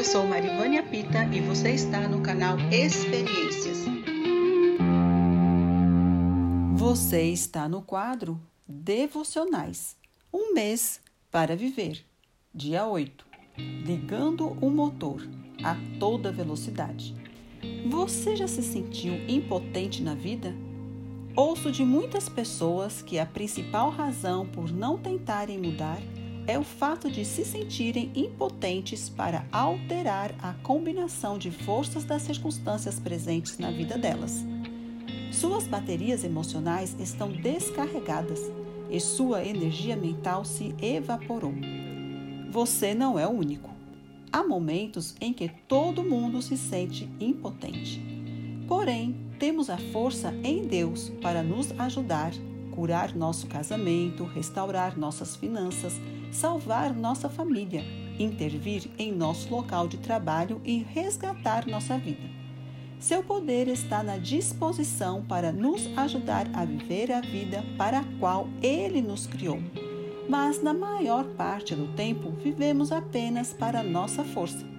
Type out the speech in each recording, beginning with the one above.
Eu sou Marivânia Pita e você está no canal Experiências. Você está no quadro Devocionais Um mês para viver, dia 8 Ligando o motor a toda velocidade. Você já se sentiu impotente na vida? Ouço de muitas pessoas que a principal razão por não tentarem mudar é o fato de se sentirem impotentes para alterar a combinação de forças das circunstâncias presentes na vida delas. Suas baterias emocionais estão descarregadas e sua energia mental se evaporou. Você não é o único. Há momentos em que todo mundo se sente impotente. Porém, temos a força em Deus para nos ajudar, curar nosso casamento, restaurar nossas finanças, salvar nossa família, intervir em nosso local de trabalho e resgatar nossa vida. Seu poder está na disposição para nos ajudar a viver a vida para a qual Ele nos criou. Mas na maior parte do tempo vivemos apenas para nossa força.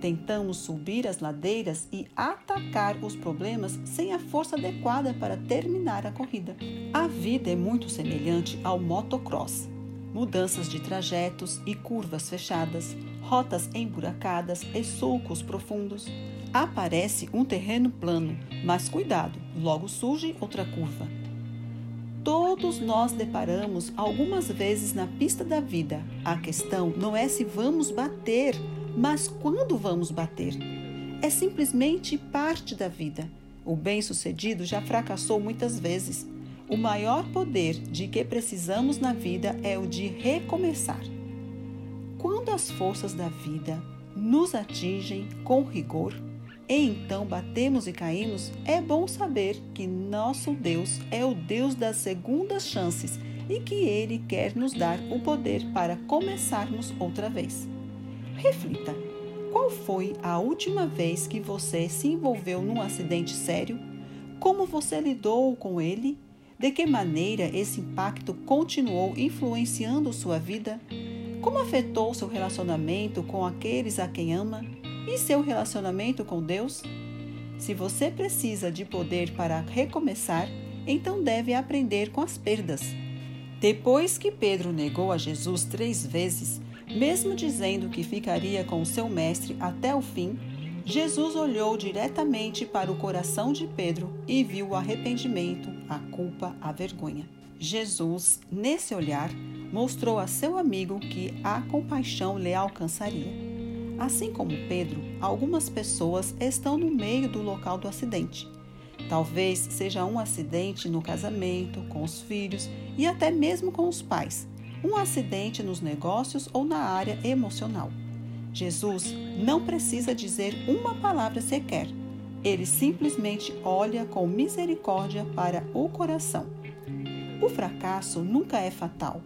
Tentamos subir as ladeiras e atacar os problemas sem a força adequada para terminar a corrida. A vida é muito semelhante ao motocross mudanças de trajetos e curvas fechadas, rotas emburacadas e sulcos profundos. Aparece um terreno plano, mas cuidado, logo surge outra curva. Todos nós deparamos algumas vezes na pista da vida. A questão não é se vamos bater, mas quando vamos bater. É simplesmente parte da vida. O bem-sucedido já fracassou muitas vezes o maior poder de que precisamos na vida é o de recomeçar. Quando as forças da vida nos atingem com rigor, e então batemos e caímos, é bom saber que nosso Deus é o Deus das segundas chances e que Ele quer nos dar o poder para começarmos outra vez. Reflita: qual foi a última vez que você se envolveu num acidente sério? Como você lidou com ele de que maneira esse impacto continuou influenciando sua vida? Como afetou seu relacionamento com aqueles a quem ama? E seu relacionamento com Deus? Se você precisa de poder para recomeçar, então deve aprender com as perdas. Depois que Pedro negou a Jesus três vezes, mesmo dizendo que ficaria com seu mestre até o fim, Jesus olhou diretamente para o coração de Pedro e viu o arrependimento, a culpa, a vergonha. Jesus, nesse olhar, mostrou a seu amigo que a compaixão lhe alcançaria. Assim como Pedro, algumas pessoas estão no meio do local do acidente. Talvez seja um acidente no casamento, com os filhos e até mesmo com os pais, um acidente nos negócios ou na área emocional. Jesus não precisa dizer uma palavra sequer. Ele simplesmente olha com misericórdia para o coração. O fracasso nunca é fatal.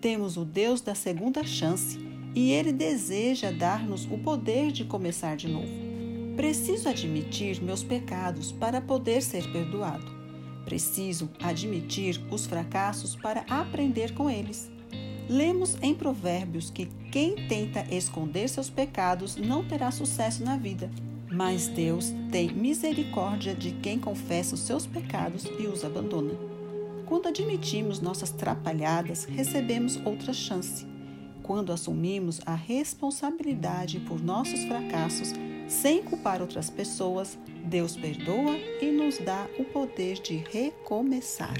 Temos o Deus da segunda chance e ele deseja dar-nos o poder de começar de novo. Preciso admitir meus pecados para poder ser perdoado. Preciso admitir os fracassos para aprender com eles. Lemos em Provérbios que quem tenta esconder seus pecados não terá sucesso na vida, mas Deus tem misericórdia de quem confessa os seus pecados e os abandona. Quando admitimos nossas trapalhadas, recebemos outra chance. Quando assumimos a responsabilidade por nossos fracassos, sem culpar outras pessoas, Deus perdoa e nos dá o poder de recomeçar.